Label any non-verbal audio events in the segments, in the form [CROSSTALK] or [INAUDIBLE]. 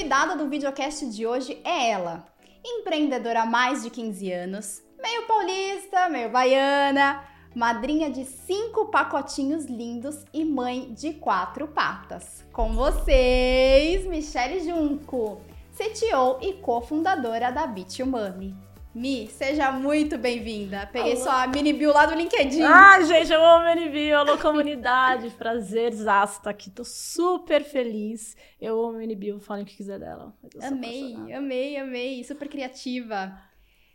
convidada do videocast de hoje é ela, empreendedora há mais de 15 anos, meio paulista, meio baiana, madrinha de cinco pacotinhos lindos e mãe de quatro patas. Com vocês, Michele Junco, CTO e cofundadora da Bitumami. Mi, seja muito bem-vinda. Peguei Alô. sua mini bio lá do LinkedIn. Ah, gente, eu amo mini bio. Alô, comunidade. [LAUGHS] Prazer, Zasta aqui. Tô super feliz. Eu amo mini bio. Falem o que quiser dela. Amei, amei, amei. Super criativa.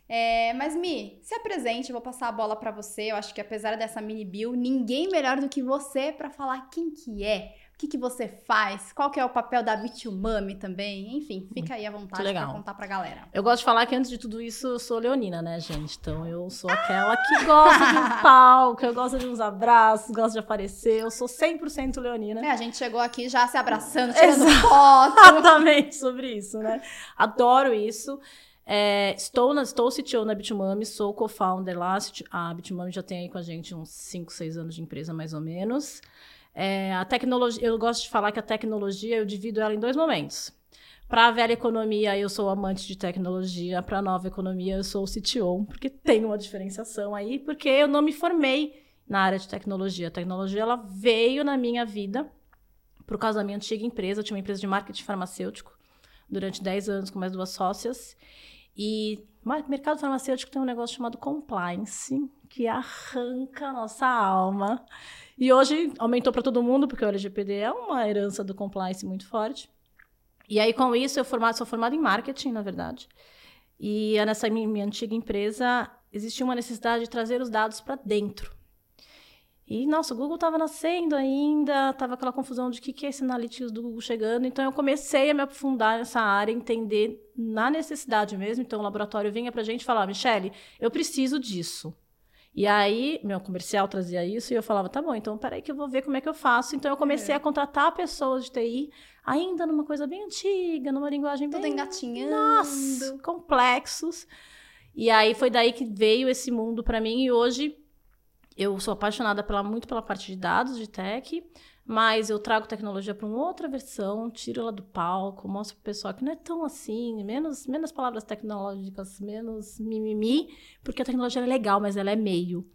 É, mas, Mi, se apresente. Eu vou passar a bola para você. Eu acho que apesar dessa mini bio, ninguém melhor do que você para falar quem que é o que, que você faz, qual que é o papel da Bitumami também, enfim, fica aí à vontade para contar pra galera. Eu gosto de falar que antes de tudo isso eu sou leonina, né, gente? Então eu sou aquela que gosta de um [LAUGHS] palco, eu gosto de uns abraços, gosto de aparecer, eu sou 100% leonina. É, a gente chegou aqui já se abraçando, [LAUGHS] tirando foto. Exatamente, sobre isso, né? Adoro isso. É, estou, na, estou CTO na Bitmami, sou co-founder lá. A Bitmami já tem aí com a gente uns 5, 6 anos de empresa, mais ou menos. É, a tecnologia, eu gosto de falar que a tecnologia eu divido ela em dois momentos. Para a velha economia, eu sou amante de tecnologia. Para a nova economia, eu sou o CTO, porque tem uma diferenciação aí, porque eu não me formei na área de tecnologia. A tecnologia ela veio na minha vida por causa da minha antiga empresa. Eu tinha uma empresa de marketing farmacêutico durante 10 anos com mais duas sócias. E mercado farmacêutico tem um negócio chamado compliance, que arranca a nossa alma. E hoje aumentou para todo mundo, porque o LGPD é uma herança do compliance muito forte. E aí, com isso, eu formado, sou formada em marketing, na verdade. E nessa minha, minha antiga empresa, existia uma necessidade de trazer os dados para dentro. E, nossa, o Google estava nascendo ainda, estava aquela confusão de o que, que é esse analytics do Google chegando. Então, eu comecei a me aprofundar nessa área, entender na necessidade mesmo. Então, o laboratório vinha para a gente falar, Michele, eu preciso disso. E aí, meu comercial trazia isso e eu falava, tá bom, então peraí que eu vou ver como é que eu faço. Então eu comecei é. a contratar pessoas de TI, ainda numa coisa bem antiga, numa linguagem Tudo bem... engatinhando. Nossa, complexos. E aí foi daí que veio esse mundo para mim e hoje eu sou apaixonada pela, muito pela parte de dados, de tech, mas eu trago tecnologia para uma outra versão, tiro ela do palco, mostro para o pessoal que não é tão assim, menos, menos palavras tecnológicas, menos mimimi, porque a tecnologia é legal, mas ela é meio.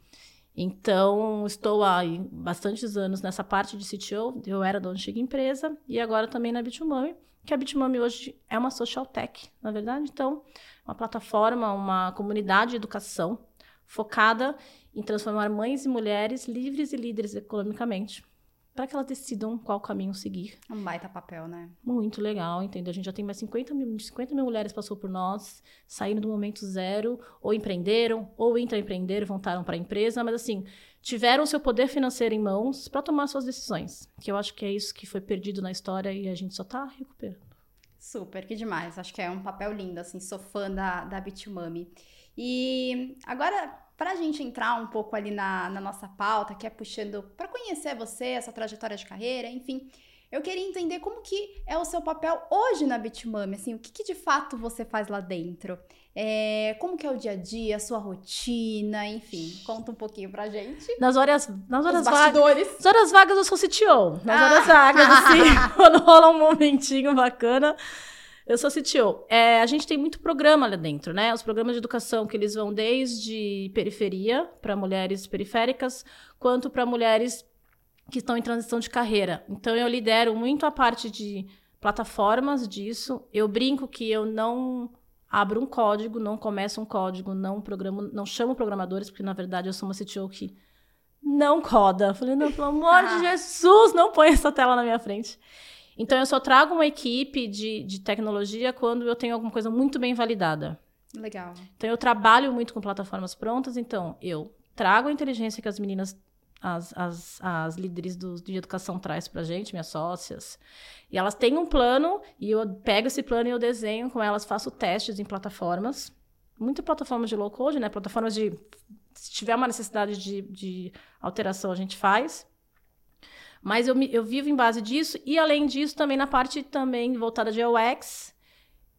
Então, estou há bastantes anos nessa parte de CTO, eu era da antiga empresa, e agora também na Bitumami, que a Bitumami hoje é uma social tech, na verdade. Então, uma plataforma, uma comunidade de educação focada em transformar mães e mulheres livres e líderes economicamente para que elas decidam qual caminho seguir. Um baita papel, né? Muito legal, entendeu? A gente já tem mais 50 mil, 50 mil mulheres passou por nós, saíram do momento zero, ou empreenderam, ou intraempreenderam, voltaram para a empresa, mas assim, tiveram seu poder financeiro em mãos para tomar suas decisões. Que eu acho que é isso que foi perdido na história e a gente só está recuperando. Super, que demais. Acho que é um papel lindo, assim, sou fã da, da Bitumami. E agora, para a gente entrar um pouco ali na, na nossa pauta, que é puxando para conhecer você, essa trajetória de carreira, enfim, eu queria entender como que é o seu papel hoje na Bitmami, assim, o que, que de fato você faz lá dentro? É, como que é o dia a dia, a sua rotina, enfim, conta um pouquinho pra gente. Nas horas, nas horas vagas, nas horas vagas eu sou CTO, nas ah. horas vagas, assim, [LAUGHS] quando rola um momentinho bacana, eu sou CTO. É, a gente tem muito programa lá dentro, né? Os programas de educação que eles vão desde periferia, para mulheres periféricas, quanto para mulheres que estão em transição de carreira. Então, eu lidero muito a parte de plataformas disso. Eu brinco que eu não abro um código, não começo um código, não programo, não chamo programadores, porque na verdade eu sou uma CTO que não coda. Falei, não, pelo amor de [LAUGHS] Jesus, não põe essa tela na minha frente. Então, eu só trago uma equipe de, de tecnologia quando eu tenho alguma coisa muito bem validada. Legal. Então, eu trabalho muito com plataformas prontas. Então, eu trago a inteligência que as meninas, as, as, as líderes do, de educação traz pra gente, minhas sócias. E elas têm um plano, e eu pego esse plano e eu desenho com elas, faço testes em plataformas. Muitas plataformas de low code, né? Plataformas de. Se tiver uma necessidade de, de alteração, a gente faz. Mas eu, eu vivo em base disso e, além disso, também na parte também voltada de UX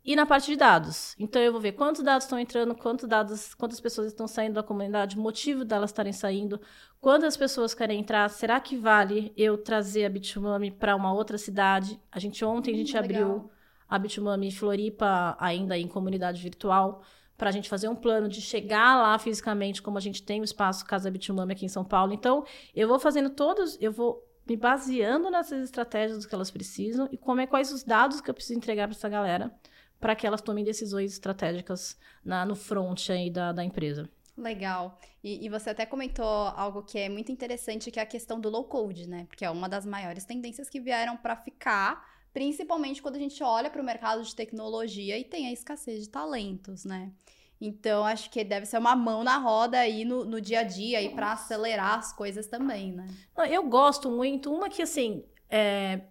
e na parte de dados. Então, eu vou ver quantos dados estão entrando, quantos dados, quantas pessoas estão saindo da comunidade, o motivo delas estarem saindo, quantas pessoas querem entrar, será que vale eu trazer a Bitumami para uma outra cidade? A gente ontem, a gente hum, abriu a Bitumami Floripa ainda em comunidade virtual, para a gente fazer um plano de chegar lá fisicamente, como a gente tem o espaço Casa Bitumami aqui em São Paulo. Então, eu vou fazendo todos, eu vou me baseando nessas estratégias que elas precisam e como é quais os dados que eu preciso entregar para essa galera para que elas tomem decisões estratégicas na, no front aí da, da empresa. Legal. E, e, você até comentou algo que é muito interessante, que é a questão do low code, né? Porque é uma das maiores tendências que vieram para ficar, principalmente quando a gente olha para o mercado de tecnologia e tem a escassez de talentos, né? Então, acho que deve ser uma mão na roda aí no, no dia a dia aí para acelerar as coisas também, né? Eu gosto muito. Uma que, assim, é,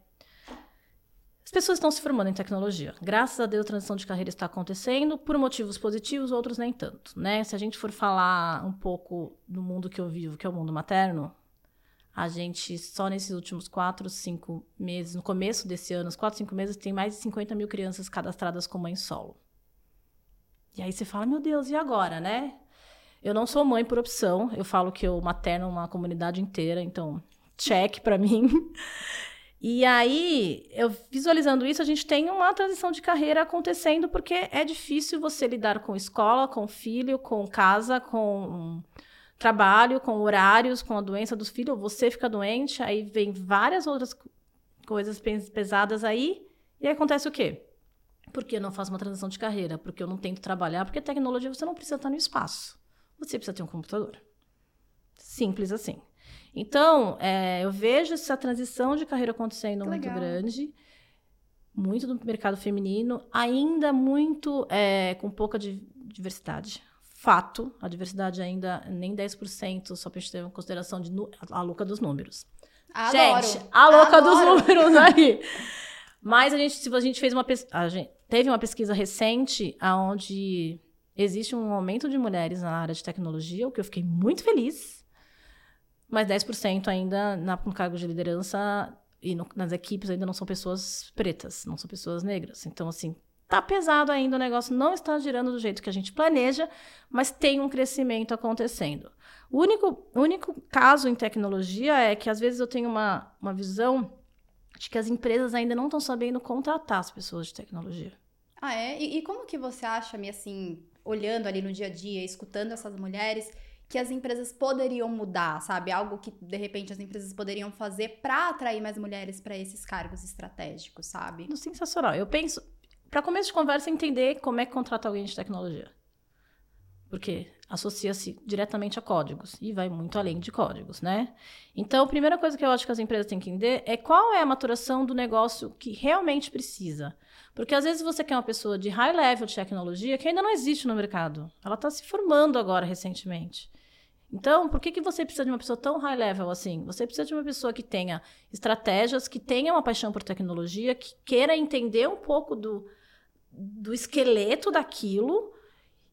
as pessoas estão se formando em tecnologia. Graças a Deus, a transição de carreira está acontecendo por motivos positivos, outros nem tanto, né? Se a gente for falar um pouco do mundo que eu vivo, que é o mundo materno, a gente só nesses últimos quatro, cinco meses, no começo desse ano, os quatro, cinco meses, tem mais de 50 mil crianças cadastradas como mãe solo. E aí você fala, meu Deus, e agora, né? Eu não sou mãe por opção, eu falo que eu materno uma comunidade inteira, então check para mim. [LAUGHS] E aí, eu visualizando isso, a gente tem uma transição de carreira acontecendo, porque é difícil você lidar com escola, com filho, com casa, com trabalho, com horários, com a doença dos filhos. Você fica doente, aí vem várias outras coisas pesadas aí, e aí acontece o quê? Porque eu não faço uma transição de carreira, porque eu não tento trabalhar, porque tecnologia você não precisa estar no espaço. Você precisa ter um computador. Simples assim. Então, é, eu vejo essa transição de carreira acontecendo que muito legal. grande, muito do mercado feminino, ainda muito é, com pouca diversidade. Fato, a diversidade ainda nem 10%, só para a gente ter uma consideração de a louca dos números. Adoro. Gente, a louca Adoro. dos números [LAUGHS] aí. Mas a gente, se a gente fez uma a gente teve uma pesquisa recente aonde existe um aumento de mulheres na área de tecnologia, o que eu fiquei muito feliz mas 10% ainda na, no cargo de liderança e no, nas equipes ainda não são pessoas pretas, não são pessoas negras. Então, assim, tá pesado ainda, o negócio não está girando do jeito que a gente planeja, mas tem um crescimento acontecendo. O único, único caso em tecnologia é que às vezes eu tenho uma, uma visão de que as empresas ainda não estão sabendo contratar as pessoas de tecnologia. Ah, é? E, e como que você acha, me assim, olhando ali no dia a dia, escutando essas mulheres, que as empresas poderiam mudar, sabe? Algo que de repente as empresas poderiam fazer para atrair mais mulheres para esses cargos estratégicos, sabe? Sensacional. Eu penso, para começo de conversa, entender como é que contrata alguém de tecnologia. Porque associa-se diretamente a códigos e vai muito além de códigos, né? Então, a primeira coisa que eu acho que as empresas têm que entender é qual é a maturação do negócio que realmente precisa. Porque às vezes você quer uma pessoa de high level de tecnologia que ainda não existe no mercado. Ela está se formando agora recentemente. Então, por que, que você precisa de uma pessoa tão high level assim? Você precisa de uma pessoa que tenha estratégias, que tenha uma paixão por tecnologia, que queira entender um pouco do, do esqueleto daquilo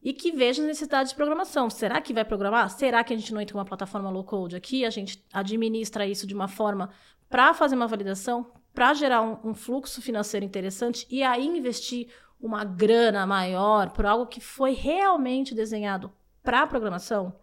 e que veja necessidade de programação. Será que vai programar? Será que a gente não entra com uma plataforma low code aqui? A gente administra isso de uma forma para fazer uma validação, para gerar um, um fluxo financeiro interessante e aí investir uma grana maior por algo que foi realmente desenhado para programação?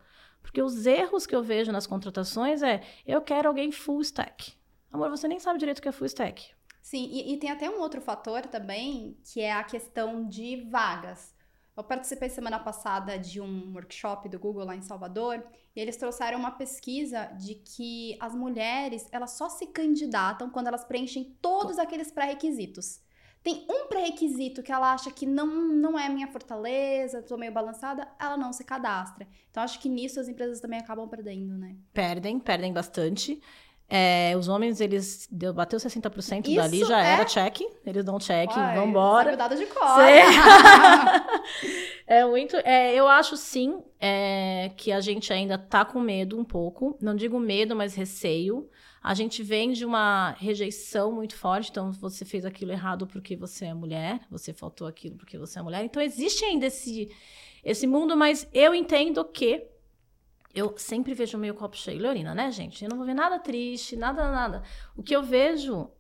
Porque os erros que eu vejo nas contratações é: eu quero alguém full stack. Amor, você nem sabe direito o que é full stack. Sim, e, e tem até um outro fator também, que é a questão de vagas. Eu participei semana passada de um workshop do Google lá em Salvador e eles trouxeram uma pesquisa de que as mulheres elas só se candidatam quando elas preenchem todos aqueles pré-requisitos tem um pré-requisito que ela acha que não, não é minha fortaleza, tô meio balançada, ela não se cadastra. Então, acho que nisso as empresas também acabam perdendo, né? Perdem, perdem bastante. É, os homens, eles deu, bateu 60% Isso dali, já é... era check. Eles dão check, Ai, vambora. Sabe de cor. [LAUGHS] é muito. É, eu acho sim é, que a gente ainda tá com medo um pouco. Não digo medo, mas receio. A gente vem de uma rejeição muito forte, então você fez aquilo errado porque você é mulher, você faltou aquilo porque você é mulher. Então existe ainda esse, esse mundo, mas eu entendo que eu sempre vejo meio copo cheio. Leorina, né, gente? Eu não vou ver nada triste, nada, nada. O que eu vejo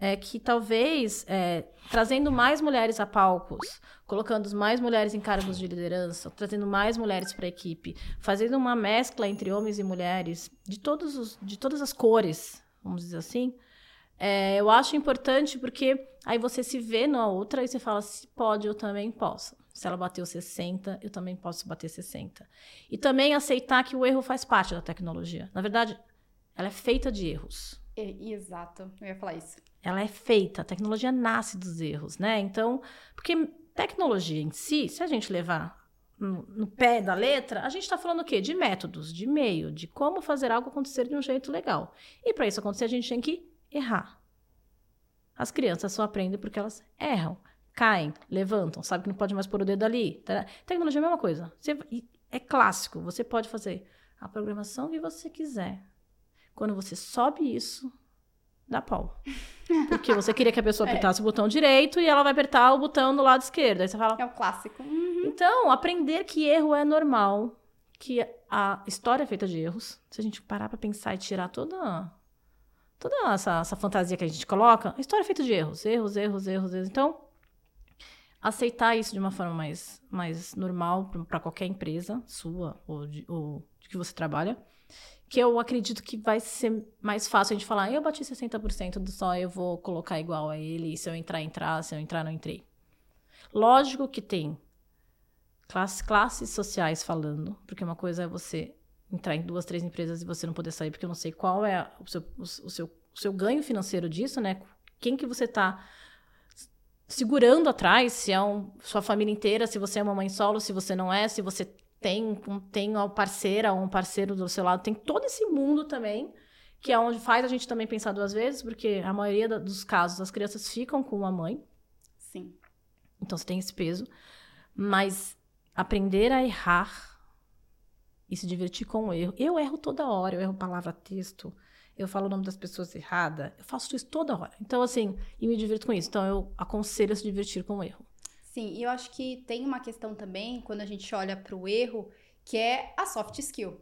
é que talvez é, trazendo mais mulheres a palcos, colocando mais mulheres em cargos de liderança, trazendo mais mulheres para a equipe, fazendo uma mescla entre homens e mulheres de, todos os, de todas as cores, vamos dizer assim, É, eu acho importante porque aí você se vê na outra e você fala, se pode, eu também posso. Se ela bateu 60, eu também posso bater 60. E também aceitar que o erro faz parte da tecnologia. Na verdade, ela é feita de erros. É, exato, eu ia falar isso. Ela é feita, a tecnologia nasce dos erros, né? Então, porque tecnologia em si, se a gente levar no, no pé da letra, a gente está falando o quê? De métodos, de meio, de como fazer algo acontecer de um jeito legal. E para isso acontecer, a gente tem que errar. As crianças só aprendem porque elas erram, caem, levantam, sabem que não pode mais pôr o dedo ali. Tecnologia é a mesma coisa. Você, é clássico, você pode fazer a programação que você quiser. Quando você sobe isso, dá pau. [LAUGHS] Porque você queria que a pessoa é. apertasse é. o botão direito e ela vai apertar o botão do lado esquerdo. Aí você fala. É o clássico. Uhum. Então, aprender que erro é normal, que a história é feita de erros. Se a gente parar pra pensar e tirar toda toda essa, essa fantasia que a gente coloca, a história é feita de erros, erros, erros, erros, erros. Então, aceitar isso de uma forma mais, mais normal para qualquer empresa sua ou de, ou de que você trabalha, que eu acredito que vai ser mais fácil a gente falar, eu bati 60% do só, eu vou colocar igual a ele, se eu entrar, entrar, se eu entrar, não entrei. Lógico que tem classes, classes sociais falando, porque uma coisa é você entrar em duas, três empresas e você não poder sair, porque eu não sei qual é o seu, o, o seu, o seu ganho financeiro disso, né? Quem que você está segurando atrás, se é um, sua família inteira, se você é uma mãe solo, se você não é, se você tem, um, tem uma parceira ou um parceiro do seu lado, tem todo esse mundo também, que é onde faz a gente também pensar duas vezes, porque a maioria dos casos as crianças ficam com a mãe. Sim. Então você tem esse peso. Mas aprender a errar e se divertir com o erro. Eu erro toda hora, eu erro palavra, texto, eu falo o nome das pessoas errada, eu faço isso toda hora. Então, assim, e me divirto com isso. Então, eu aconselho a se divertir com o erro. Sim, e eu acho que tem uma questão também, quando a gente olha para o erro, que é a soft skill.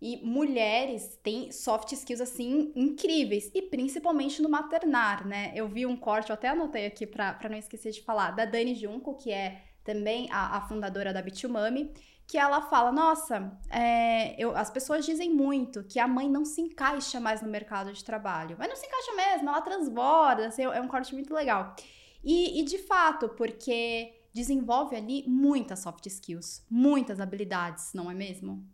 E mulheres têm soft skills assim incríveis, e principalmente no maternar, né? Eu vi um corte, eu até anotei aqui para não esquecer de falar, da Dani Junco, que é também a, a fundadora da Bitumami, que ela fala: Nossa, é, eu, as pessoas dizem muito que a mãe não se encaixa mais no mercado de trabalho. Mas não se encaixa mesmo, ela transborda, assim, é um corte muito legal. E, e de fato, porque desenvolve ali muitas soft skills, muitas habilidades, não é mesmo?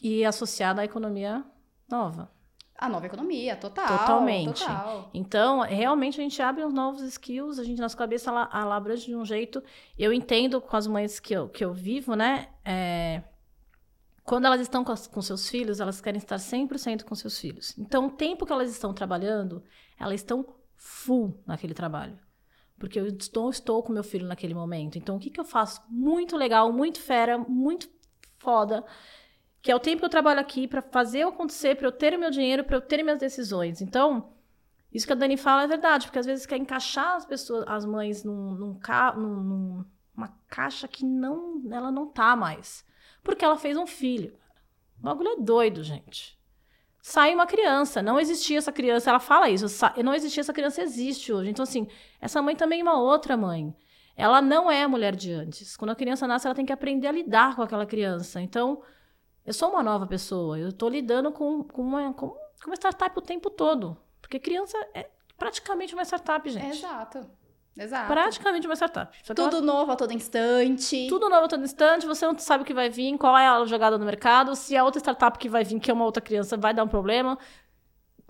E associada à economia nova. A nova economia, total. Totalmente. Total. Então, realmente a gente abre os novos skills, a gente, nossa cabeça, abre de um jeito. Eu entendo com as mães que eu, que eu vivo, né? É, quando elas estão com, as, com, seus filhos, elas querem estar 100% com seus filhos. Então, o tempo que elas estão trabalhando, elas estão full naquele trabalho. Porque eu estou, estou com meu filho naquele momento. Então, o que, que eu faço? Muito legal, muito fera, muito foda que é o tempo que eu trabalho aqui para fazer acontecer, para eu ter o meu dinheiro, para eu ter minhas decisões. Então, isso que a Dani fala é verdade, porque às vezes quer encaixar as pessoas, as mães num, num, num, numa caixa que não, ela não tá mais. Porque ela fez um filho. O bagulho é doido, gente. Sai uma criança, não existia essa criança, ela fala isso, não existia essa criança, existe hoje. Então, assim, essa mãe também é uma outra mãe. Ela não é a mulher de antes. Quando a criança nasce, ela tem que aprender a lidar com aquela criança. Então, eu sou uma nova pessoa, eu estou lidando com, com, uma, com uma startup o tempo todo. Porque criança é praticamente uma startup, gente. Exato. Exato. Praticamente uma startup. Tudo ela... novo a todo instante. Tudo novo a todo instante, você não sabe o que vai vir, qual é a jogada no mercado, se a outra startup que vai vir, que é uma outra criança, vai dar um problema.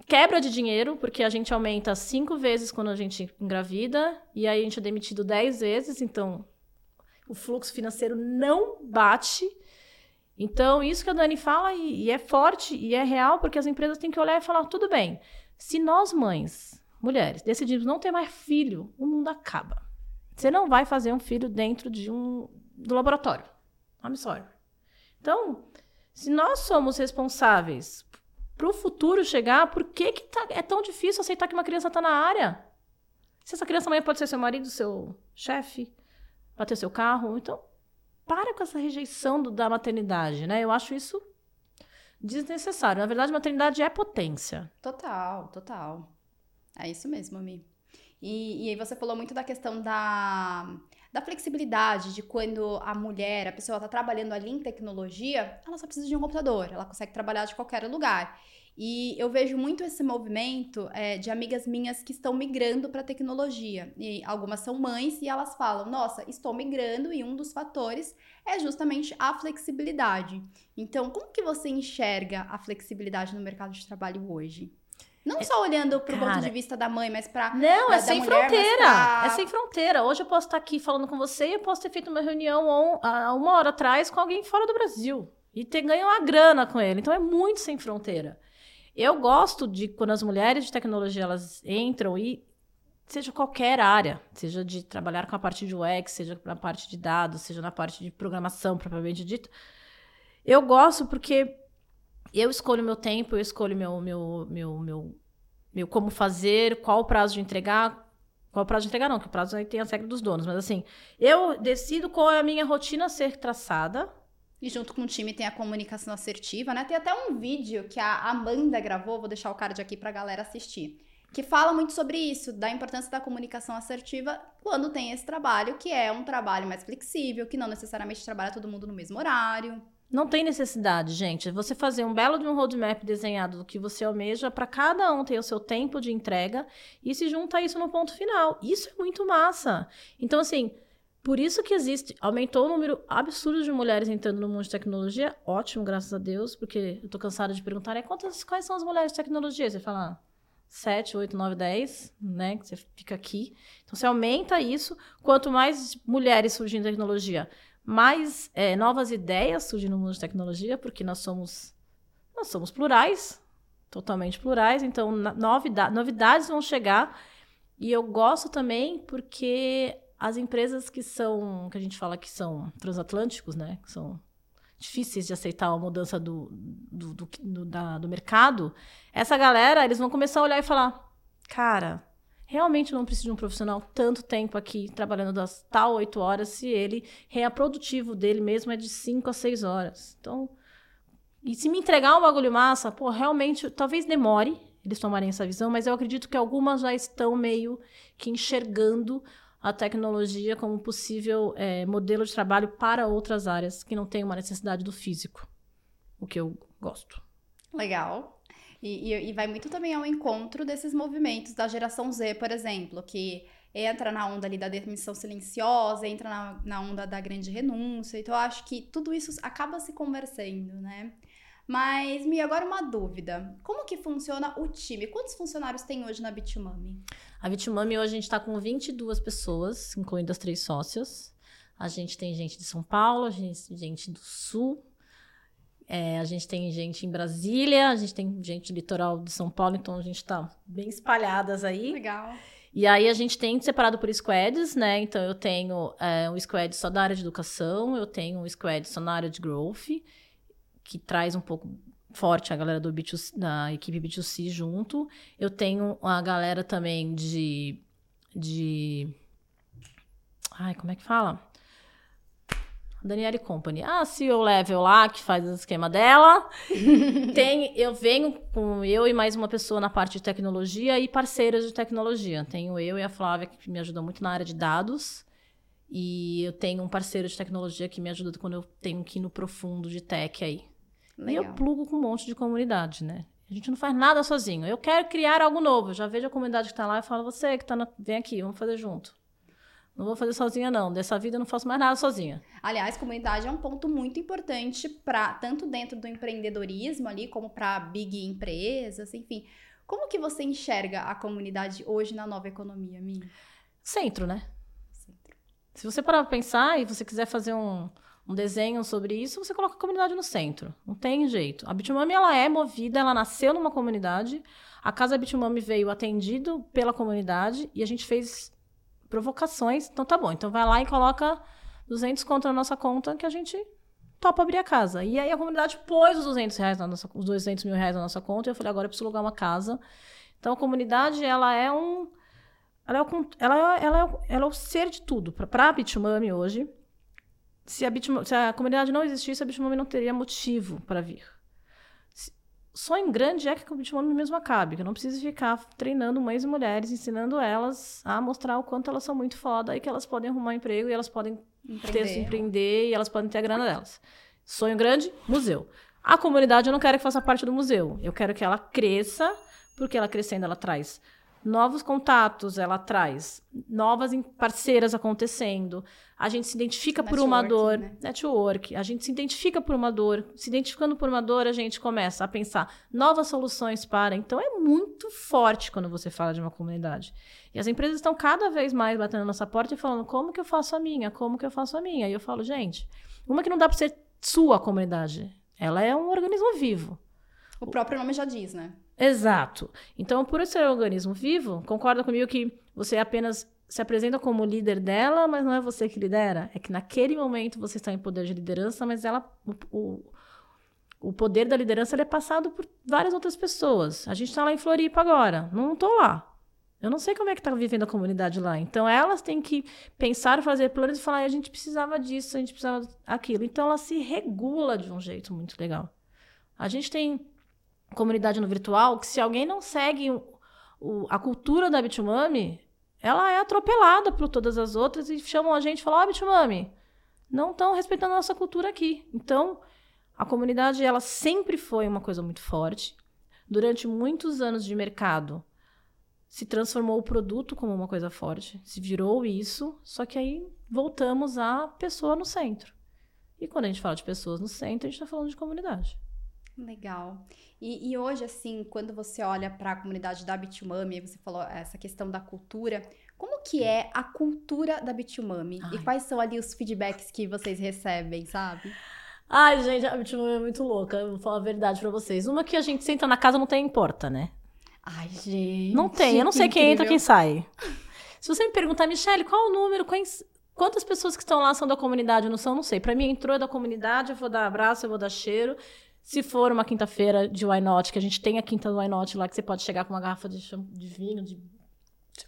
Quebra de dinheiro, porque a gente aumenta cinco vezes quando a gente engravida, e aí a gente é demitido dez vezes, então o fluxo financeiro não bate. Então, isso que a Dani fala, e, e, é forte e é real, porque as empresas têm que olhar e falar: tudo bem, se nós mães, mulheres, decidimos não ter mais filho, o mundo acaba. Você não vai fazer um filho dentro de um do laboratório. I'm sorry. Então, se nós somos responsáveis para o futuro chegar, por que, que tá, é tão difícil aceitar que uma criança está na área? Se essa criança amanhã pode ser seu marido, seu chefe, bater seu carro, então para com essa rejeição do, da maternidade, né? Eu acho isso desnecessário. Na verdade, maternidade é potência. Total, total. É isso mesmo, Mi. E, e aí você falou muito da questão da, da flexibilidade de quando a mulher, a pessoa está trabalhando ali em tecnologia, ela só precisa de um computador, ela consegue trabalhar de qualquer lugar. E eu vejo muito esse movimento é, de amigas minhas que estão migrando para tecnologia. E algumas são mães e elas falam: Nossa, estou migrando e um dos fatores é justamente a flexibilidade. Então, como que você enxerga a flexibilidade no mercado de trabalho hoje? Não só olhando para o ponto de vista da mãe, mas para. Não, é sem mulher, fronteira. Pra... É sem fronteira. Hoje eu posso estar aqui falando com você e eu posso ter feito uma reunião há uma hora atrás com alguém fora do Brasil. E ter ganho uma grana com ele. Então é muito sem fronteira. Eu gosto de quando as mulheres de tecnologia elas entram e seja qualquer área, seja de trabalhar com a parte de UX, seja na parte de dados, seja na parte de programação propriamente dita. Eu gosto porque eu escolho meu tempo, eu escolho meu meu meu meu, meu como fazer, qual o prazo de entregar, qual o prazo de entregar não, que o prazo aí tem a regra dos donos, mas assim, eu decido qual é a minha rotina a ser traçada e junto com o time tem a comunicação assertiva, né? Tem até um vídeo que a Amanda gravou, vou deixar o card aqui pra galera assistir, que fala muito sobre isso, da importância da comunicação assertiva quando tem esse trabalho, que é um trabalho mais flexível, que não necessariamente trabalha todo mundo no mesmo horário. Não tem necessidade, gente. Você fazer um belo de um roadmap desenhado do que você almeja, para cada um ter o seu tempo de entrega e se junta isso no ponto final. Isso é muito massa. Então, assim, por isso que existe, aumentou o número absurdo de mulheres entrando no mundo de tecnologia. Ótimo, graças a Deus, porque eu tô cansada de perguntar, é, quantas, quais são as mulheres de tecnologia? Você fala 7, 8, 9, 10, né? Que você fica aqui. Então, você aumenta isso. Quanto mais mulheres surgem em tecnologia, mais é, novas ideias surgem no mundo de tecnologia, porque nós somos, nós somos plurais, totalmente plurais. Então, novidade, novidades vão chegar. E eu gosto também porque as empresas que são, que a gente fala que são transatlânticos, né? Que são difíceis de aceitar a mudança do, do, do, do, da, do mercado, essa galera, eles vão começar a olhar e falar, cara, realmente não preciso de um profissional tanto tempo aqui trabalhando das tal oito horas se ele é produtivo dele mesmo é de cinco a seis horas. Então, e se me entregar um bagulho massa, pô, realmente, talvez demore eles tomarem essa visão, mas eu acredito que algumas já estão meio que enxergando a tecnologia como possível é, modelo de trabalho para outras áreas que não têm uma necessidade do físico, o que eu gosto. Legal. E, e, e, vai muito também ao encontro desses movimentos da geração Z, por exemplo, que entra na onda ali da demissão silenciosa, entra na, na onda da grande renúncia. Então, eu acho que tudo isso acaba se conversando, né? Mas, Mi, agora uma dúvida. Como que funciona o time? Quantos funcionários tem hoje na Bitumami? A Bitumami hoje a gente está com 22 pessoas, incluindo as três sócias. A gente tem gente de São Paulo, a gente tem gente do Sul, é, a gente tem gente em Brasília, a gente tem gente do litoral de São Paulo, então a gente está bem espalhadas aí. Legal. E aí a gente tem separado por squads, né? Então eu tenho é, um squad só da área de educação, eu tenho um squad só na área de growth que traz um pouco forte a galera do B2C, da equipe B2C junto. Eu tenho a galera também de de Ai, como é que fala? Daniele Company. Ah, CEO Level lá, que faz o esquema dela. [LAUGHS] Tem, eu venho com eu e mais uma pessoa na parte de tecnologia e parceiras de tecnologia. Tenho eu e a Flávia, que me ajudam muito na área de dados. E eu tenho um parceiro de tecnologia que me ajuda quando eu tenho que ir no profundo de tech aí. Legal. E eu plugo com um monte de comunidade, né? A gente não faz nada sozinho. Eu quero criar algo novo. Eu já vejo a comunidade que está lá e falo, você que está na... vem aqui, vamos fazer junto. Não vou fazer sozinha, não. Dessa vida eu não faço mais nada sozinha. Aliás, comunidade é um ponto muito importante para tanto dentro do empreendedorismo ali, como para big empresas, enfim. Como que você enxerga a comunidade hoje na nova economia, Mi? Centro, né? Centro. Se você parar para pensar e você quiser fazer um, um desenho sobre isso, você coloca a comunidade no centro. Não tem jeito. A Bitmami, ela é movida, ela nasceu numa comunidade. A Casa Bitmami veio atendido pela comunidade e a gente fez provocações. Então tá bom, então vai lá e coloca 200 contra a nossa conta que a gente topa abrir a casa. E aí a comunidade pôs os 200, reais na nossa, os 200 mil reais na nossa conta e eu falei, agora eu preciso alugar uma casa. Então a comunidade, ela é um... Ela é o, ela é, ela é, ela é o ser de tudo. Para a Bitmami hoje, se a, Bitmo, se a comunidade não existisse, a Bitmami não teria motivo para vir. sonho grande é que o Bitmami mesmo acabe, que eu não precise ficar treinando mães e mulheres, ensinando elas a mostrar o quanto elas são muito foda e que elas podem arrumar um emprego e elas podem empreender, ter, empreender e elas podem ter a grana delas. Sonho grande, museu. A comunidade eu não quero que faça parte do museu. Eu quero que ela cresça, porque ela crescendo ela traz novos contatos, ela traz novas parceiras acontecendo. A gente se identifica network, por uma dor, né? network. A gente se identifica por uma dor. Se identificando por uma dor, a gente começa a pensar novas soluções para. Então é muito forte quando você fala de uma comunidade. E as empresas estão cada vez mais batendo na nossa porta e falando: como que eu faço a minha? Como que eu faço a minha? E eu falo, gente, uma que não dá para ser sua comunidade. Ela é um organismo vivo. O próprio nome já diz, né? Exato. Então, por ser um organismo vivo, concorda comigo que você apenas se apresenta como líder dela, mas não é você que lidera. É que naquele momento você está em poder de liderança, mas ela, o, o, poder da liderança é passado por várias outras pessoas. A gente está lá em Floripa agora, não estou lá. Eu não sei como é que está vivendo a comunidade lá. Então, elas têm que pensar, fazer planos e falar: a gente precisava disso, a gente precisava daquilo. Então, ela se regula de um jeito muito legal. A gente tem comunidade no virtual que se alguém não segue o, a cultura da Bitumami, ela é atropelada por todas as outras e chamam a gente e falam, ó, oh, Bitumami, não estão respeitando a nossa cultura aqui. Então, a comunidade, ela sempre foi uma coisa muito forte. Durante muitos anos de mercado, se transformou o produto como uma coisa forte, se virou isso, só que aí voltamos à pessoa no centro. E quando a gente fala de pessoas no centro, a gente está falando de comunidade. Legal. E, e, hoje, assim, quando você olha para a comunidade da Bitumami, você falou essa questão da cultura, como que é a cultura da Bitumami? E quais são ali os feedbacks que vocês recebem, sabe? Ai, gente, a Bitumami é muito louca, eu vou falar a verdade para vocês. Uma que a gente senta na casa não tem importa, né? Ai, gente. Não tem, eu não sei quem entra, quem sai. Se você me perguntar, Michelle, qual o número, quais, quantas pessoas que estão lá são da comunidade ou não são, não sei. Para mim, entrou da comunidade, eu vou dar abraço, eu vou dar cheiro. Se for uma quinta-feira de Why Not, que a gente tem a quinta do Why Not lá, que você pode chegar com uma garrafa de, de vinho, de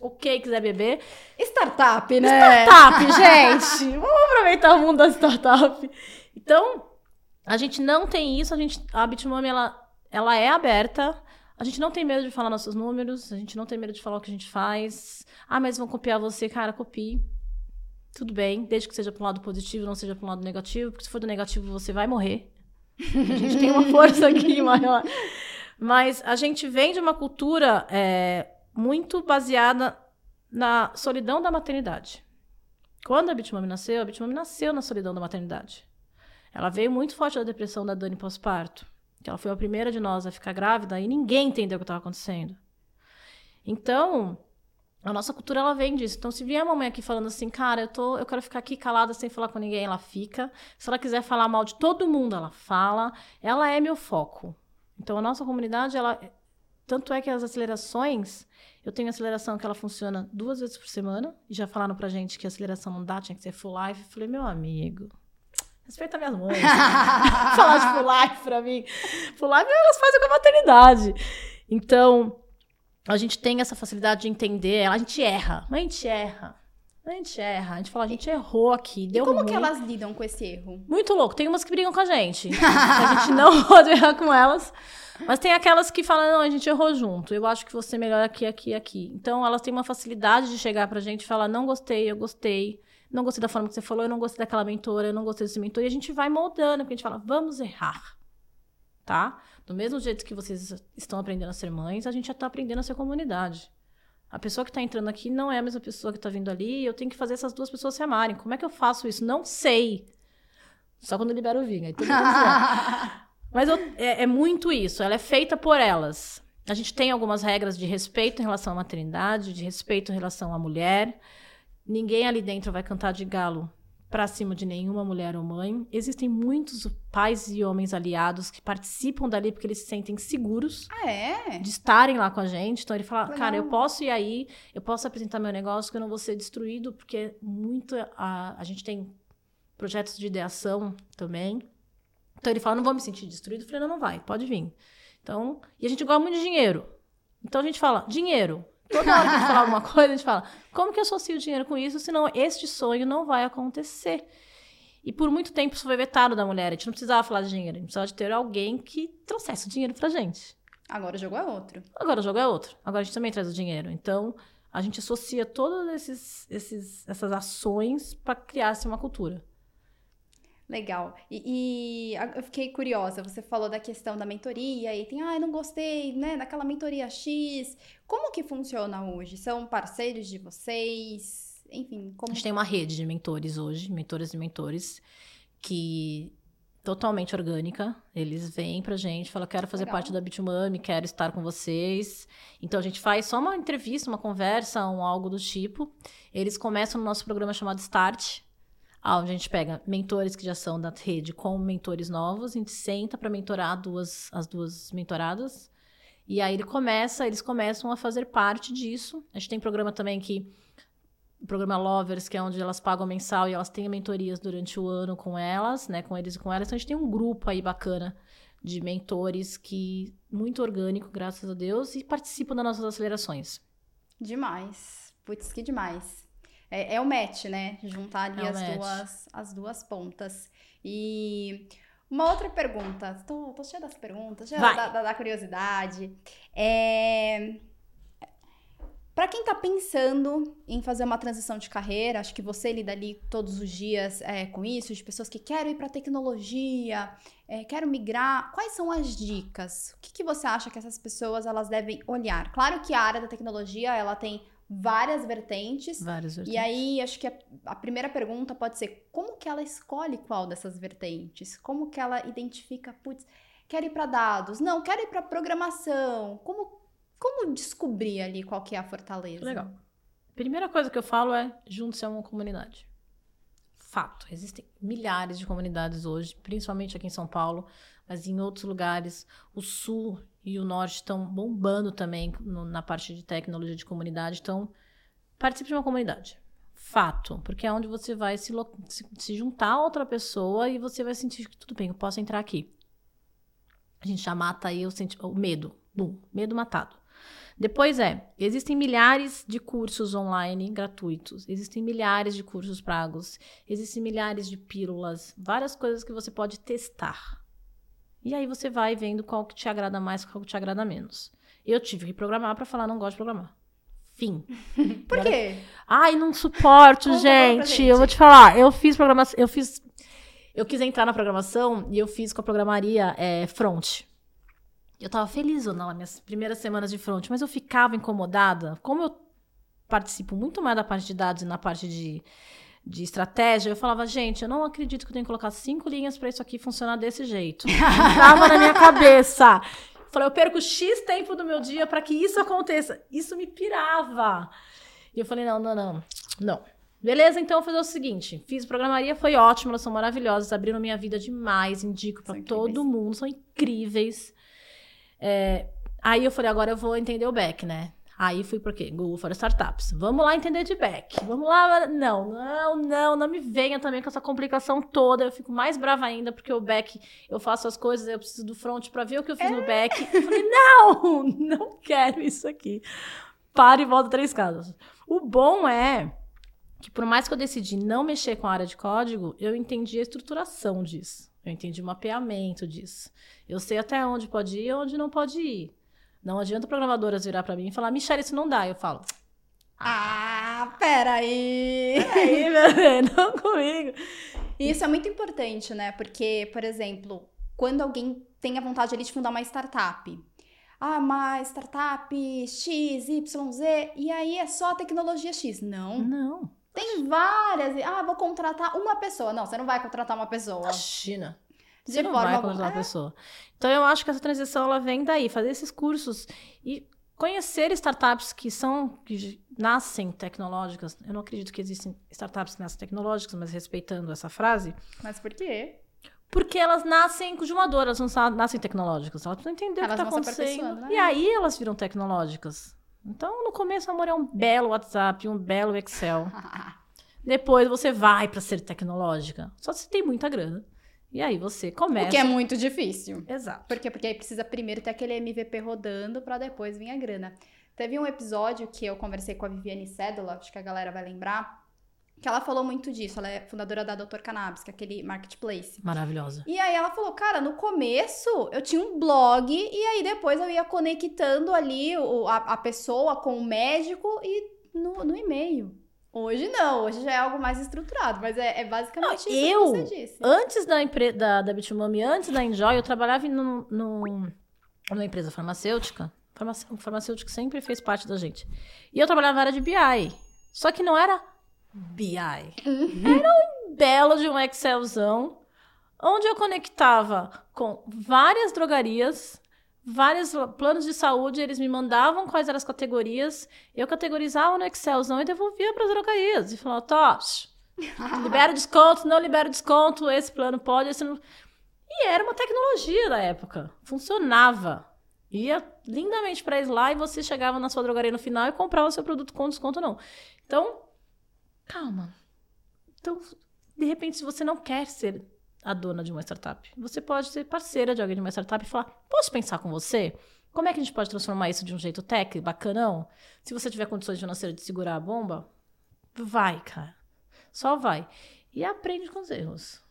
o que quiser beber. Startup, né? Startup, [LAUGHS] gente! Vamos aproveitar o mundo da startup. Então, a gente não tem isso, a, gente, a Bitmami, ela, ela é aberta, a gente não tem medo de falar nossos números, a gente não tem medo de falar o que a gente faz. Ah, mas vão copiar você, cara, copie. Tudo bem, desde que seja para um lado positivo, não seja para um lado negativo, porque se for do negativo você vai morrer. [LAUGHS] A gente tem uma força aqui [LAUGHS] maior. Mas a gente vem de uma cultura é, muito baseada na solidão da maternidade. Quando a Bitmami nasceu, a Bitmami nasceu na solidão da maternidade. Ela veio muito forte da depressão da Dani pós-parto. Que ela foi a primeira de nós a ficar grávida e ninguém entendeu o que estava acontecendo. Então, a nossa cultura ela vem disso. Então, se vier a mamãe aqui falando assim, cara, eu, tô, eu quero ficar aqui calada sem falar com ninguém, ela fica. Se ela quiser falar mal de todo mundo, ela fala. Ela é meu foco. Então, a nossa comunidade, ela. Tanto é que as acelerações, eu tenho aceleração que ela funciona duas vezes por semana. E já falaram pra gente que a aceleração não dá, tinha que ser full life. Eu falei, meu amigo, respeita minhas mães. [LAUGHS] falar de full life pra mim. Full life, elas fazem com a maternidade. Então, a gente tem essa facilidade de entender, a gente erra, mas a gente erra. A gente erra, a gente fala, a gente errou aqui, deu e como ruim. que elas lidam com esse erro? Muito louco. Tem umas que brigam com a gente. [LAUGHS] a gente não [LAUGHS] pode errar com elas. Mas tem aquelas que falam, não, a gente errou junto. Eu acho que você é melhor aqui, aqui, aqui. Então, elas têm uma facilidade de chegar pra gente e falar, não gostei, eu gostei. Não gostei da forma que você falou, eu não gostei daquela mentora, eu não gostei desse mentor. E a gente vai moldando, porque a gente fala, vamos errar. Tá? Do mesmo jeito que vocês estão aprendendo a ser mães, a gente já está aprendendo a ser comunidade. A pessoa que está entrando aqui não é a mesma pessoa que está vindo ali. Eu tenho que fazer essas duas pessoas se amarem. Como é que eu faço isso? Não sei. Só quando eu libero o vinho. [LAUGHS] Mas eu, é, é, muito isso. Ela é feita por elas. A gente tem algumas regras de respeito em relação à maternidade, de respeito em relação à mulher. Ninguém ali dentro vai cantar de galo para cima de nenhuma mulher ou mãe. Existem muitos pais e homens aliados que participam dali porque eles se sentem seguros ah, é? de estarem lá com a gente. Então ele fala, Legal. cara, eu posso ir aí, eu posso apresentar meu negócio que eu não vou ser destruído, porque muito a, a gente tem projetos de ideação também. Então ele fala, não vou me sentir destruído. Eu falei, não, não vai, pode vir. Então, e a gente gosta muito de dinheiro. Então a gente fala, dinheiro. Toda hora que a gente fala alguma coisa, a gente fala, como que eu associo o dinheiro com isso, senão este sonho não vai acontecer. E por muito tempo isso foi vetado da mulher. A gente não precisava falar de dinheiro, a gente precisava de ter alguém que trouxesse o dinheiro pra gente. Agora o jogo é outro. Agora o jogo é outro. Agora a gente também traz o dinheiro. Então, a gente associa todas esses, esses, essas ações para criar-se uma cultura. Legal. E, e, eu fiquei curiosa. Você falou da questão da mentoria e tem, ah, eu não gostei, né, daquela mentoria X. Como que funciona hoje? São parceiros de vocês? Enfim, como... A gente tem uma rede de mentores hoje, mentoras e mentores, que totalmente orgânica. Eles vêm pra gente, falam, quero fazer Legal. parte da Bitmami, quero estar com vocês. Então a gente faz só uma entrevista, uma conversa, um algo do tipo. Eles começam no nosso programa chamado Start, onde a gente pega mentores que já são da rede com mentores novos, a gente senta para mentorar duas, as duas mentoradas. E aí ele começa, eles começam a fazer parte disso. A gente tem programa também que o programa Lovers, que é onde elas pagam mensal e elas têm mentorias durante o ano com elas, né, com eles e com elas. Então a gente tem um grupo aí bacana de mentores que muito orgânico, graças a Deus, e participam das nossas acelerações. Demais. Putz, que demais. É, é o match, né? Juntar ali é as, duas, as duas pontas. E uma outra pergunta. Tô, tô cheia das perguntas, cheia da, da, da, curiosidade. É... Para quem está pensando em fazer uma transição de carreira, acho que você lida ali todos os dias é, com isso, de pessoas que querem ir para tecnologia, é, quero migrar. Quais são as dicas? O que, que você acha que essas pessoas elas devem olhar? Claro que a área da tecnologia ela tem várias vertentes. Várias vertentes. E aí, acho que a, a, primeira pergunta pode ser como que ela escolhe qual dessas vertentes? Como que ela identifica, putz, quero ir para dados? Não, quero ir para programação. Como como descobrir ali qual que é a fortaleza? Legal. Primeira coisa que eu falo é junte-se a uma comunidade. Fato, existem milhares de comunidades hoje, principalmente aqui em São Paulo, mas em outros lugares, o sul e o norte estão bombando também no, na parte de tecnologia de comunidade. Então, participe de uma comunidade. Fato, porque é onde você vai se, se, se juntar a outra pessoa e você vai sentir que tudo bem, eu posso entrar aqui. A gente já mata aí o, o medo. Bum, medo matado. Depois é, existem milhares de cursos online gratuitos, existem milhares de cursos pagos, existem milhares de pílulas, várias coisas que você pode testar. E aí você vai vendo qual que te agrada mais, qual que te agrada menos. Eu tive que programar para falar não gosto de programar. Fim. [LAUGHS] Por quê? Ai, não suporto, gente. gente. Eu vou te falar, eu fiz programação, eu fiz eu quis entrar na programação e eu fiz com a programaria é, front. Eu tava feliz ou não nas minhas primeiras semanas de front, mas eu ficava incomodada. Como eu participo muito mais da parte de dados e na parte de de estratégia, eu falava, gente, eu não acredito que eu tenho que colocar cinco linhas para isso aqui funcionar desse jeito. [LAUGHS] Tava na minha cabeça. Falei, eu perco X tempo do meu dia para que isso aconteça. Isso me pirava. E eu falei, não, não, não, não. Beleza, então eu vou fazer o seguinte: fiz programaria, foi ótimo, elas são maravilhosas, abriram minha vida demais, indico para todo mundo, são incríveis. É, aí eu falei, agora eu vou entender o back, né? Aí fui por quê? Google for Startups. Vamos lá entender de back. Vamos lá. Não, não, não, não me venha também com essa complicação toda. Eu fico mais brava ainda, porque o back, eu faço as coisas, eu preciso do front para ver o que eu fiz é. no back. Eu falei, [LAUGHS] não, não quero isso aqui. Para e volta três casas. O bom é que por mais que eu decidi não mexer com a área de código, eu entendi a estruturação disso. Eu entendi o mapeamento disso. Eu sei até onde pode ir e onde não pode ir. Não adianta programadoras virar para mim e falar, Michelle, isso não dá. Eu falo, ah, peraí! Peraí, [LAUGHS] meu bem, não comigo. E isso é muito importante, né? Porque, por exemplo, quando alguém tem a vontade ali de fundar uma startup, ah, uma startup X, Y, Z, e aí é só a tecnologia X. Não. Não. Tem várias. Ah, vou contratar uma pessoa. Não, você não vai contratar uma pessoa. China. Você não vai contratar uma é. pessoa. Então eu acho que essa transição ela vem daí, fazer esses cursos e conhecer startups que são que nascem tecnológicas. Eu não acredito que existem startups que nascem tecnológicas, mas respeitando essa frase. Mas por quê? Porque elas nascem de uma dor, elas não nascem tecnológicas. Elas precisam entender elas o que está acontecendo. Né? E aí elas viram tecnológicas. Então, no começo, amor, é um belo WhatsApp, um belo Excel. [LAUGHS] Depois você vai para ser tecnológica. Só se tem muita grana. E aí você começa. O que é muito difícil. Exato. Por quê? Porque aí precisa primeiro ter aquele MVP rodando para depois vir a grana. Teve um episódio que eu conversei com a Viviane Cédula, acho que a galera vai lembrar, que ela falou muito disso. Ela é fundadora da Doutor Cannabis, que é aquele marketplace. Maravilhosa. E aí ela falou, cara, no começo eu tinha um blog e aí depois eu ia conectando ali a, a pessoa com o médico e no, no e-mail. Hoje não, hoje já é algo mais estruturado, mas é, é basicamente Não, isso eu, que você disse. Antes da, empre... da, da Bitumami, antes da Enjoy, eu trabalhava no, no, numa empresa farmacêutica. Farmace... O farmacêutico sempre fez parte da gente. E eu trabalhava na área de BI. Só que não era BI. Era um belo de um Excelzão, onde eu conectava com várias drogarias, vários planos de saúde, eles me mandavam quais eram as categorias, eu categorizava no Excelzão e devolvia para as drogarias. E falava, Tó, [LAUGHS] libera desconto, não libera desconto, esse plano pode, esse não... E era uma tecnologia da época. Funcionava. Ia lindamente para lá e você chegava na sua drogaria no final e comprava o seu produto com desconto não. Então, calma. Então, de repente, se você não quer ser a dona de uma startup, você pode ser parceira de alguém de uma startup e falar: posso pensar com você? Como é que a gente pode transformar isso de um jeito tech, bacanão? Se você tiver condições financeiras de segurar a bomba, vai, cara. Só vai. E aprende com os erros.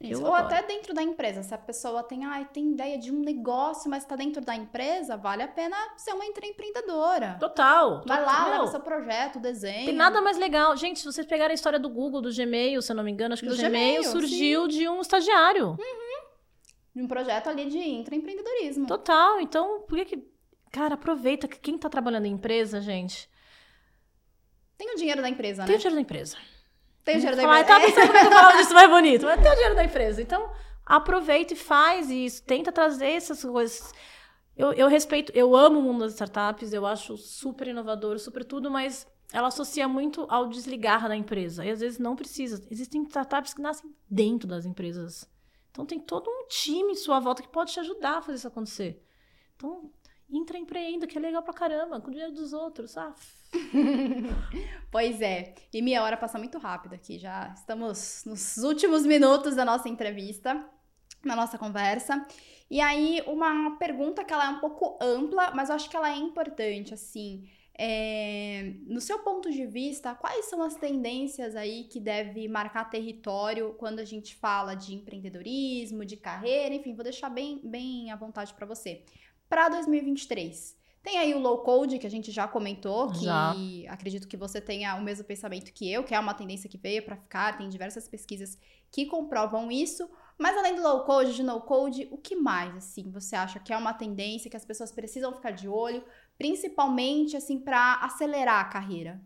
Isso. Ou adoro. até dentro da empresa. Se a pessoa tem, ai, tem ideia de um negócio, mas está dentro da empresa, vale a pena ser uma empreendedora. Total. Vai total. lá, leva seu projeto, desenho. Tem nada mais legal. Gente, se vocês pegarem a história do Google, do Gmail, se eu não me engano, acho que Do o Gmail, Gmail, surgiu de um estagiário. De um projeto ali de intraempreendedorismo. Total. Então, por que que... Cara, aproveita que quem tá trabalhando em empresa, gente, Tem o dinheiro da empresa, tem o né? dinheiro da empresa. Tem o dinheiro da empresa. tá pensando é que eu falava disso mais bonito. Mas tem o dinheiro da [LAUGHS] empresa. Então, aproveita e faz isso. Tenta trazer essas coisas. Eu, eu respeito, eu amo o mundo das startups, eu acho super inovador, super tudo, mas ela associa muito ao desligar da empresa. E às vezes não precisa. Existem startups que nascem dentro das empresas. Então tem todo um time em sua volta que pode te ajudar a fazer isso acontecer. Então, intraempreenda, que é legal pra caramba, com o dinheiro dos outros, ah, [LAUGHS] Pois é. E minha hora passa muito rápido aqui. Já estamos nos últimos minutos da nossa entrevista, na nossa conversa. E aí, uma pergunta que ela é um pouco ampla, mas eu acho que ela é importante, assim. É, no seu ponto de vista, quais são as tendências aí que deve marcar território quando a gente fala de empreendedorismo, de carreira, enfim, vou deixar bem, bem à vontade para você. Para 2023, tem aí o low code que a gente já comentou, que Já. acredito que você tenha o mesmo pensamento que eu, que é uma tendência que veio para ficar, tem diversas pesquisas que comprovam isso. Mas além do low code, de no code, o que mais assim você acha que é uma tendência que as pessoas precisam ficar de olho, principalmente assim para acelerar a carreira?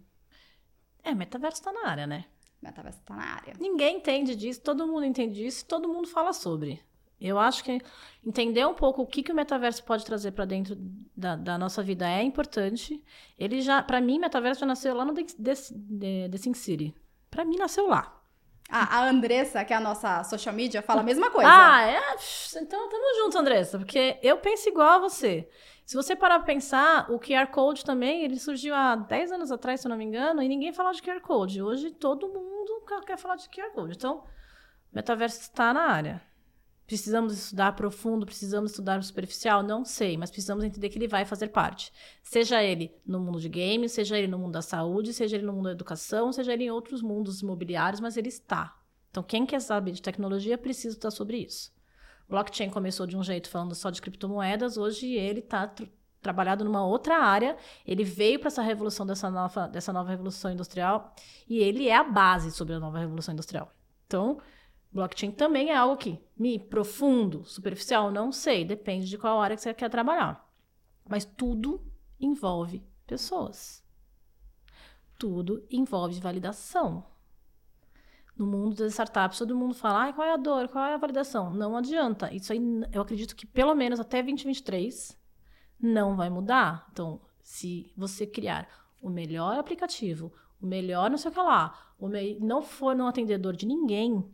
é, metaverso tá na área, né? Metaverso tá na área. Ninguém entende disso, todo mundo entende disso, todo mundo fala sobre. Eu acho que entender um pouco o que, que o metaverso pode trazer para dentro da, da nossa vida é importante. Ele já, para mim, metaverso já nasceu lá no The, The, The, Sin City. Para mim, nasceu lá. A, a Andressa, que é a nossa social media, fala a mesma coisa. Ah, é? Então, tamo junto, Andressa, porque eu penso igual a você. Se você parar pra pensar, o QR Code também, ele surgiu há 10 anos atrás, se eu não me engano, e ninguém falava de QR Code. Hoje, todo mundo quer- quer falar de QR Code. Então, metaverso está na área. Precisamos estudar profundo, precisamos estudar superficial? Não sei, mas precisamos entender que ele vai fazer parte. Seja ele no mundo de games, seja ele no mundo da saúde, seja ele no mundo da educação, seja ele em outros mundos imobiliários, mas ele está. Então, quem quer saber de tecnologia precisa estar sobre isso. Blockchain começou de um jeito falando só de criptomoedas, hoje ele está trabalhado numa outra área. Ele veio para essa revolução dessa nova, dessa nova revolução industrial e ele é a base sobre a nova revolução industrial. Então, blockchain também é algo que me profundo, superficial, não sei, depende de qual área que você quer trabalhar. Mas tudo envolve pessoas. Tudo envolve validação. No mundo das startups, todo mundo fala, ah, qual é a dor, qual é a validação? Não adianta. Isso aí, eu acredito que pelo menos até 2023 não vai mudar. Então, se você criar o melhor aplicativo, o melhor não sei o que lá, o me... não for no atendedor de ninguém,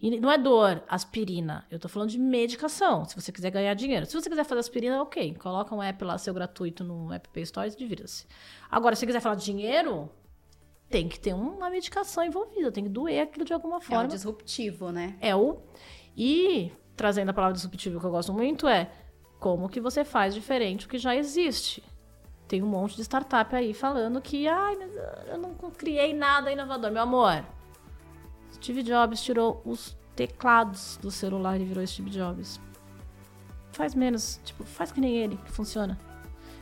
e não é dor, aspirina. Eu tô falando de medicação. Se você quiser ganhar dinheiro. Se você quiser fazer aspirina, ok. Coloca um app lá, seu gratuito no App Play Store e divirta-se. Agora, se você quiser falar de dinheiro, tem que ter uma medicação envolvida. Tem que doer aquilo de alguma É forma. disruptivo, né? É o. E, trazendo a palavra disruptivo que eu gosto muito, é como que você faz diferente o que já existe. Tem um monte de startup aí falando que, ai, mas eu não criei nada inovador. Meu amor, Steve Jobs tirou os teclados do celular e virou Steve Jobs. Faz menos, tipo, faz que nem ele, que funciona.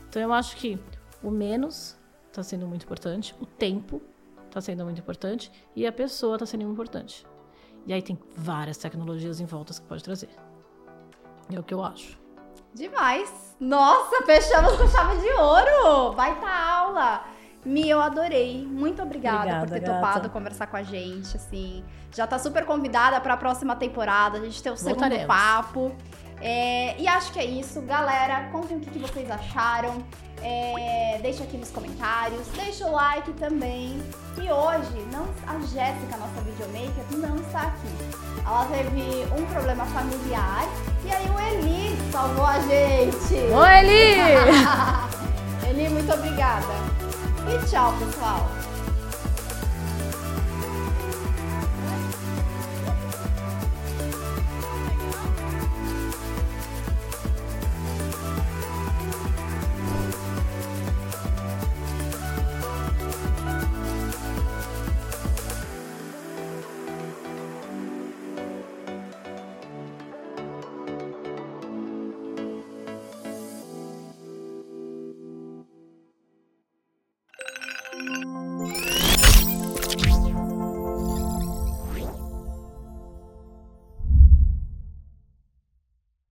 Então eu acho que o menos está sendo muito importante, o tempo está sendo muito importante e a pessoa está sendo muito importante. E aí tem várias tecnologias em voltas que pode trazer. É o que eu acho. Demais! Nossa, fechamos com chave de ouro! Baita aula! Mi, eu adorei. Muito obrigada, obrigada por ter gata. topado conversar com a gente, assim. Já tá super convidada para a próxima temporada, a gente ter o segundo Voltaremos. papo. É, e acho que é isso. Galera, contem o que, que vocês acharam. É, deixa aqui nos comentários, deixa o like também. E hoje, não, a Jéssica, nossa videomaker, não está aqui. Ela teve um problema familiar e aí o Eli salvou a gente. Oi, Eli! [LAUGHS] Eli, muito obrigada. E tchau, pessoal.